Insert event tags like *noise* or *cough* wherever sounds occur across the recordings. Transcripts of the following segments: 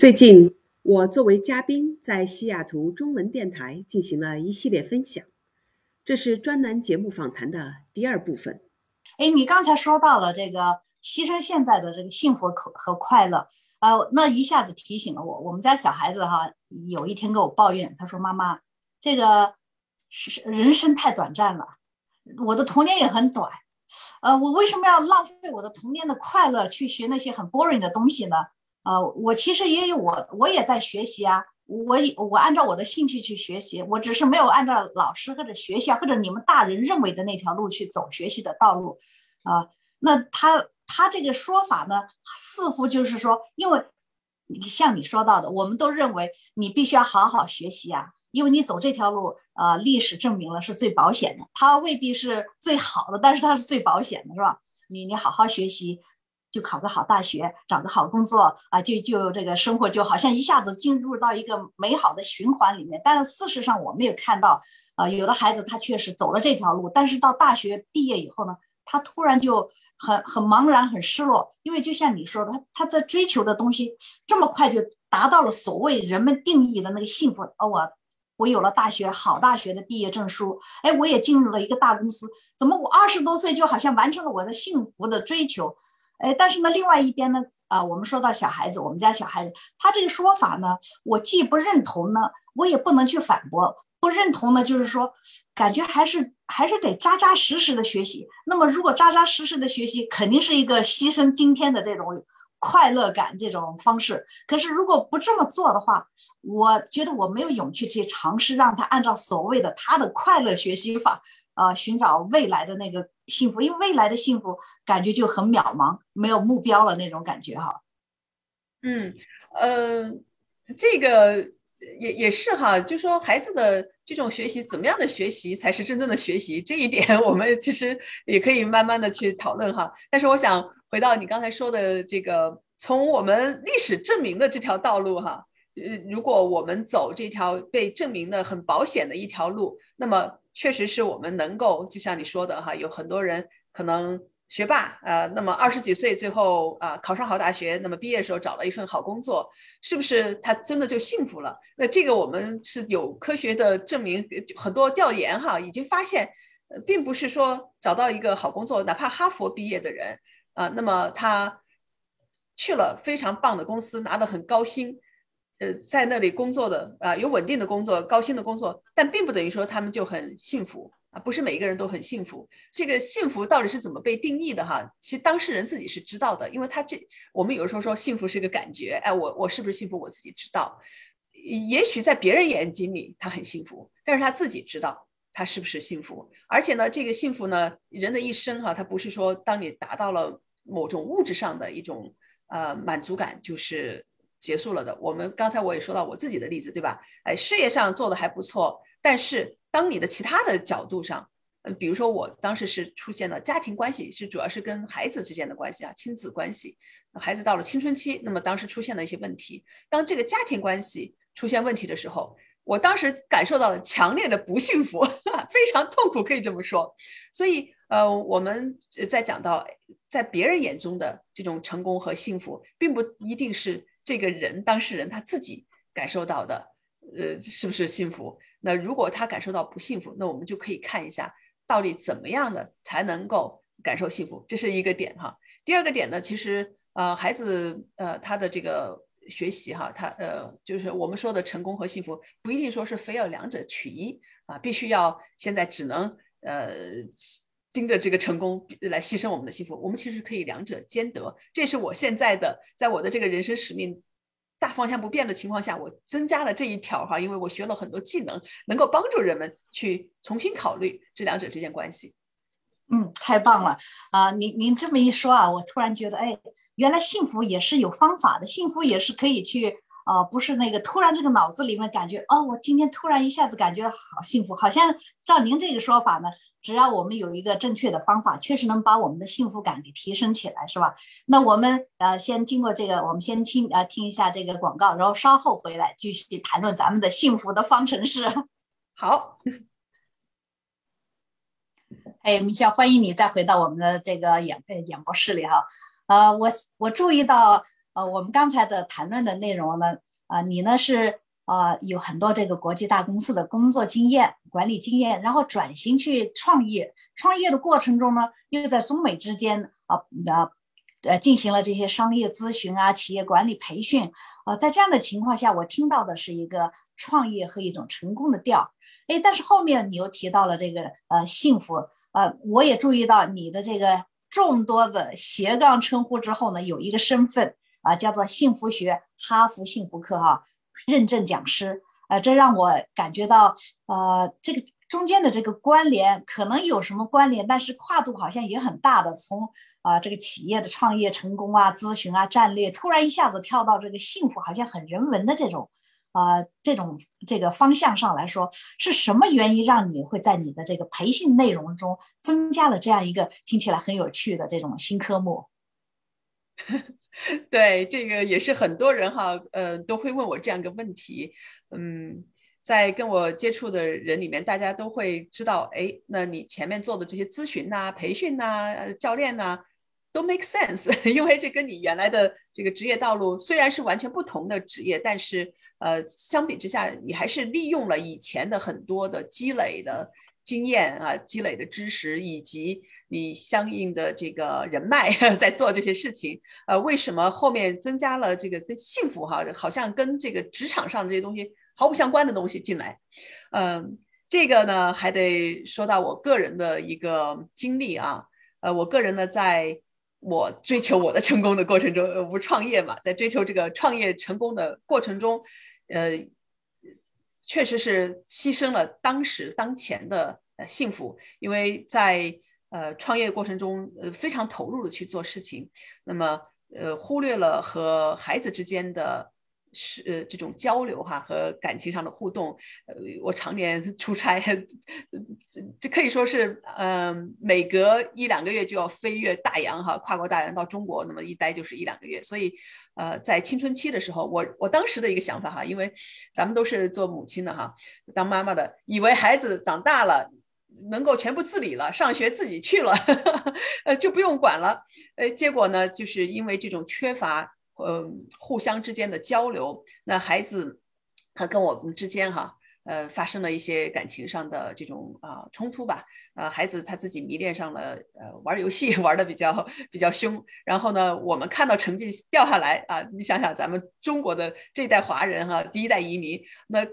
最近，我作为嘉宾在西雅图中文电台进行了一系列分享，这是专栏节目访谈的第二部分。哎，你刚才说到了这个牺牲现在的这个幸福和和快乐，呃，那一下子提醒了我，我们家小孩子哈，有一天跟我抱怨，他说：“妈妈，这个是人生太短暂了，我的童年也很短，呃，我为什么要浪费我的童年的快乐去学那些很 boring 的东西呢？”呃，我其实也有我，我也在学习啊。我我按照我的兴趣去学习，我只是没有按照老师或者学校或者你们大人认为的那条路去走学习的道路，啊，那他他这个说法呢，似乎就是说，因为像你说到的，我们都认为你必须要好好学习啊，因为你走这条路，呃，历史证明了是最保险的，它未必是最好的，但是它是最保险的，是吧？你你好好学习。就考个好大学，找个好工作啊，就就这个生活就好像一下子进入到一个美好的循环里面。但是事实上，我们也看到，啊，有的孩子他确实走了这条路，但是到大学毕业以后呢，他突然就很很茫然、很失落，因为就像你说的，他他在追求的东西这么快就达到了所谓人们定义的那个幸福。哦，我我有了大学好大学的毕业证书，哎，我也进入了一个大公司，怎么我二十多岁就好像完成了我的幸福的追求？哎，但是呢，另外一边呢，啊，我们说到小孩子，我们家小孩子，他这个说法呢，我既不认同呢，我也不能去反驳。不认同呢，就是说，感觉还是还是得扎扎实实的学习。那么，如果扎扎实实的学习，肯定是一个牺牲今天的这种快乐感这种方式。可是，如果不这么做的话，我觉得我没有勇气去尝试让他按照所谓的他的快乐学习法。呃，寻找未来的那个幸福，因为未来的幸福感觉就很渺茫，没有目标了那种感觉哈。嗯，呃，这个也也是哈，就说孩子的这种学习，怎么样的学习才是真正的学习？这一点 *laughs* 我们其实也可以慢慢的去讨论哈。但是我想回到你刚才说的这个，从我们历史证明的这条道路哈，呃，如果我们走这条被证明的很保险的一条路，那么。确实是我们能够，就像你说的哈，有很多人可能学霸呃，那么二十几岁最后啊考上好大学，那么毕业时候找了一份好工作，是不是他真的就幸福了？那这个我们是有科学的证明，很多调研哈已经发现，并不是说找到一个好工作，哪怕哈佛毕业的人啊，那么他去了非常棒的公司，拿的很高薪。呃，在那里工作的啊，有稳定的工作，高薪的工作，但并不等于说他们就很幸福啊，不是每一个人都很幸福。这个幸福到底是怎么被定义的哈？其实当事人自己是知道的，因为他这我们有时候说幸福是个感觉，哎，我我是不是幸福，我自己知道。也许在别人眼睛里他很幸福，但是他自己知道他是不是幸福。而且呢，这个幸福呢，人的一生哈，他不是说当你达到了某种物质上的一种呃满足感，就是。结束了的。我们刚才我也说到我自己的例子，对吧？哎，事业上做的还不错，但是当你的其他的角度上，嗯，比如说我当时是出现了家庭关系，是主要是跟孩子之间的关系啊，亲子关系。孩子到了青春期，那么当时出现了一些问题。当这个家庭关系出现问题的时候，我当时感受到了强烈的不幸福，*laughs* 非常痛苦，可以这么说。所以，呃，我们在讲到在别人眼中的这种成功和幸福，并不一定是。这个人当事人他自己感受到的，呃，是不是幸福？那如果他感受到不幸福，那我们就可以看一下，到底怎么样的才能够感受幸福？这是一个点哈。第二个点呢，其实呃，孩子呃他的这个学习哈，他呃就是我们说的成功和幸福，不一定说是非要两者取一啊，必须要现在只能呃。盯着这个成功来牺牲我们的幸福，我们其实可以两者兼得。这是我现在的，在我的这个人生使命大方向不变的情况下，我增加了这一条哈，因为我学了很多技能，能够帮助人们去重新考虑这两者之间关系。嗯，太棒了啊！您您这么一说啊，我突然觉得，哎，原来幸福也是有方法的，幸福也是可以去啊，不是那个突然这个脑子里面感觉，哦，我今天突然一下子感觉好幸福，好像照您这个说法呢。只要我们有一个正确的方法，确实能把我们的幸福感给提升起来，是吧？那我们呃先经过这个，我们先听呃听一下这个广告，然后稍后回来继续谈论咱们的幸福的方程式。*laughs* 好，*laughs* 哎，米笑，欢迎你再回到我们的这个演演播室里哈。呃，我我注意到呃，我们刚才的谈论的内容呢，啊，你呢是呃有很多这个国际大公司的工作经验、管理经验，然后转型去创业，创业的过程中呢，又在中美之间啊呃呃进行了这些商业咨询啊、企业管理培训。啊，在这样的情况下，我听到的是一个创业和一种成功的调，哎，但是后面你又提到了这个呃幸福，呃，我也注意到你的这个。众多的斜杠称呼之后呢，有一个身份啊，叫做幸福学哈佛幸福课哈认证讲师，呃，这让我感觉到呃这个中间的这个关联可能有什么关联，但是跨度好像也很大的，从啊这个企业的创业成功啊、咨询啊、战略，突然一下子跳到这个幸福，好像很人文的这种。啊，这种这个方向上来说，是什么原因让你会在你的这个培训内容中增加了这样一个听起来很有趣的这种新科目？*laughs* 对，这个也是很多人哈，呃，都会问我这样一个问题。嗯，在跟我接触的人里面，大家都会知道，哎，那你前面做的这些咨询呐、培训呐、教练呐。都 make sense，*laughs* 因为这跟你原来的这个职业道路虽然是完全不同的职业，但是呃，相比之下，你还是利用了以前的很多的积累的经验啊，积累的知识以及你相应的这个人脉 *laughs* 在做这些事情。呃，为什么后面增加了这个跟幸福哈，好像跟这个职场上的这些东西毫不相关的东西进来？嗯，这个呢还得说到我个人的一个经历啊，呃，我个人呢在。我追求我的成功的过程中，呃，不创业嘛，在追求这个创业成功的过程中，呃，确实是牺牲了当时当前的幸福，因为在呃创业过程中，呃非常投入的去做事情，那么呃忽略了和孩子之间的。是呃这种交流哈和感情上的互动，呃我常年 *laughs* 出差，这这可以说是嗯每隔一两个月就要飞越大洋哈跨过大洋到中国，那么一待就是一两个月，所以呃在青春期的时候，我我当时的一个想法哈，因为咱们都是做母亲的哈，当妈妈的，以为孩子长大了能够全部自理了，上学自己去了，*laughs* 呃就不用管了，呃结果呢就是因为这种缺乏。嗯，互相之间的交流，那孩子他跟我们之间哈，呃，发生了一些感情上的这种啊冲突吧。呃，孩子他自己迷恋上了呃玩游戏，*laughs* 玩的比较比较凶。然后呢，我们看到成绩掉下来啊，你想想咱们中国的这一代华人哈，第一代移民，那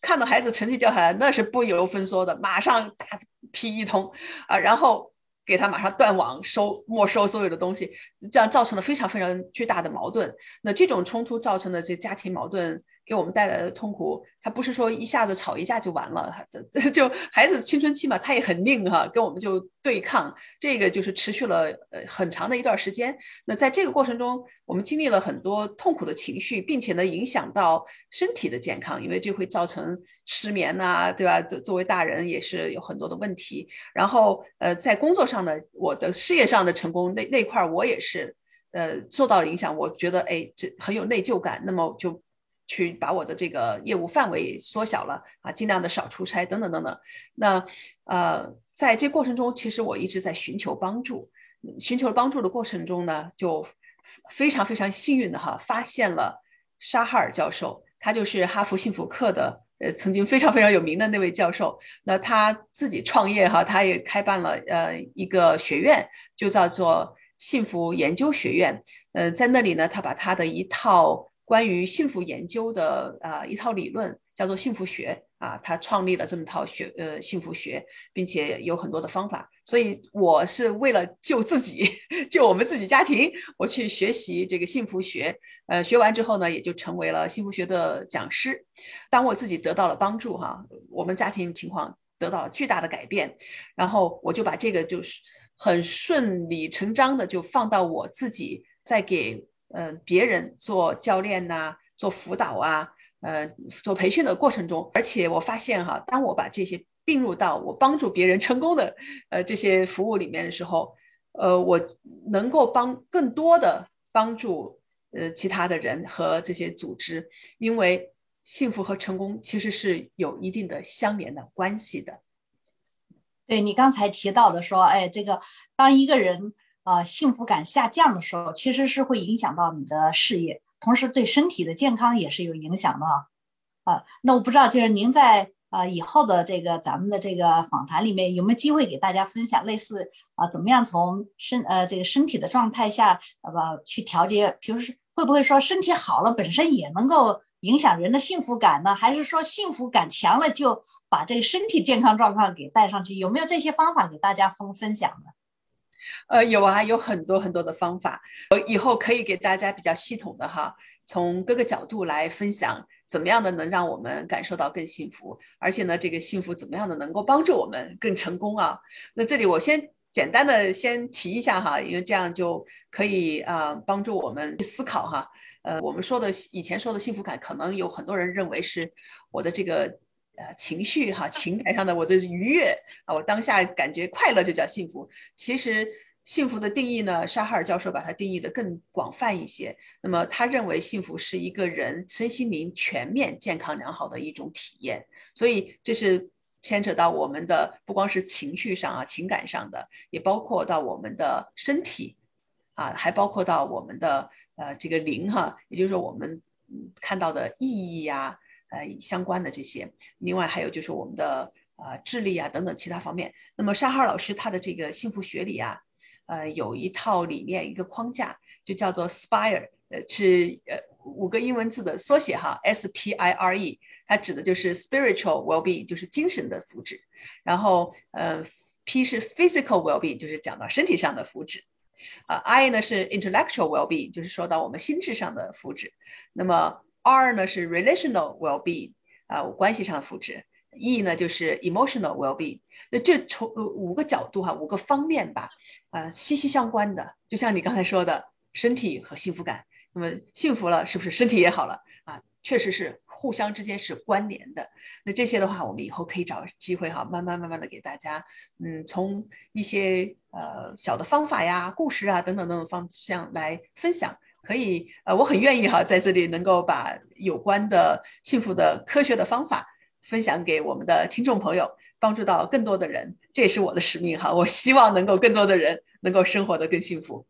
看到孩子成绩掉下来，那是不由分说的，马上大批一通啊，然后。给他马上断网、收没收所有的东西，这样造成了非常非常巨大的矛盾。那这种冲突造成的这家庭矛盾。给我们带来的痛苦，他不是说一下子吵一架就完了，*laughs* 这这 *laughs* 就孩子青春期嘛，他也很拧哈，跟我们就对抗，这个就是持续了呃很长的一段时间。那在这个过程中，我们经历了很多痛苦的情绪，并且呢影响到身体的健康，因为这会造成失眠呐，对吧？作作为大人也是有很多的问题。然后呃在工作上呢，我的事业上的成功那那块我也是呃受到影响，我觉得哎这很有内疚感，那么就。去把我的这个业务范围缩小了啊，尽量的少出差等等等等。那呃，在这过程中，其实我一直在寻求帮助。寻求帮助的过程中呢，就非常非常幸运的哈，发现了沙哈尔教授，他就是哈佛幸福课的呃曾经非常非常有名的那位教授。那他自己创业哈，他也开办了呃一个学院，就叫做幸福研究学院。呃，在那里呢，他把他的一套。关于幸福研究的啊一套理论叫做幸福学啊，他创立了这么套学呃幸福学，并且有很多的方法。所以我是为了救自己，*laughs* 救我们自己家庭，我去学习这个幸福学。呃，学完之后呢，也就成为了幸福学的讲师。当我自己得到了帮助哈，我们家庭情况得到了巨大的改变，然后我就把这个就是很顺理成章的就放到我自己在给。嗯，别人做教练呐，做辅导啊，呃，做培训的过程中，而且我发现哈，当我把这些并入到我帮助别人成功的呃这些服务里面的时候，呃，我能够帮更多的帮助呃其他的人和这些组织，因为幸福和成功其实是有一定的相连的关系的。对你刚才提到的说，哎，这个当一个人。呃幸福感下降的时候，其实是会影响到你的事业，同时对身体的健康也是有影响的啊。那我不知道，就是您在啊以后的这个咱们的这个访谈里面有没有机会给大家分享类似啊怎么样从身呃这个身体的状态下呃去调节，比如说会不会说身体好了本身也能够影响人的幸福感呢？还是说幸福感强了就把这个身体健康状况给带上去？有没有这些方法给大家分分享呢？呃，有啊，有很多很多的方法，我以后可以给大家比较系统的哈，从各个角度来分享。怎么样的能让我们感受到更幸福？而且呢，这个幸福怎么样的能够帮助我们更成功啊？那这里我先简单的先提一下哈，因为这样就可以啊帮助我们思考哈。呃，我们说的以前说的幸福感，可能有很多人认为是我的这个呃情绪哈，*laughs* 情感上的我的愉悦啊，我当下感觉快乐就叫幸福。其实。幸福的定义呢？沙哈尔教授把它定义的更广泛一些。那么，他认为幸福是一个人身心灵全面健康良好的一种体验。所以，这是牵扯到我们的不光是情绪上啊、情感上的，也包括到我们的身体啊，还包括到我们的呃这个灵哈，也就是说我们看到的意义呀、呃相关的这些。另外还有就是我们的呃智力啊等等其他方面。那么，沙哈尔老师他的这个幸福学里啊。呃，有一套理念，一个框架，就叫做 Spire，呃，是呃五个英文字的缩写哈，S P I R E，它指的就是 spiritual well-being，就是精神的福祉。然后呃，P 是 physical well-being，就是讲到身体上的福祉。啊，I 呢是 intellectual well-being，就是说到我们心智上的福祉。那么 R 呢是 relational well-being，啊，关系上的福祉。E 呢就是 emotional well-being。那这从五个角度哈，五个方面吧，啊，息息相关的。就像你刚才说的，身体和幸福感，那么幸福了，是不是身体也好了啊？确实是互相之间是关联的。那这些的话，我们以后可以找机会哈，慢慢慢慢的给大家，嗯，从一些呃小的方法呀、故事啊等等等等方向来分享。可以，呃，我很愿意哈，在这里能够把有关的幸福的科学的方法分享给我们的听众朋友。帮助到更多的人，这也是我的使命哈。我希望能够更多的人能够生活的更幸福。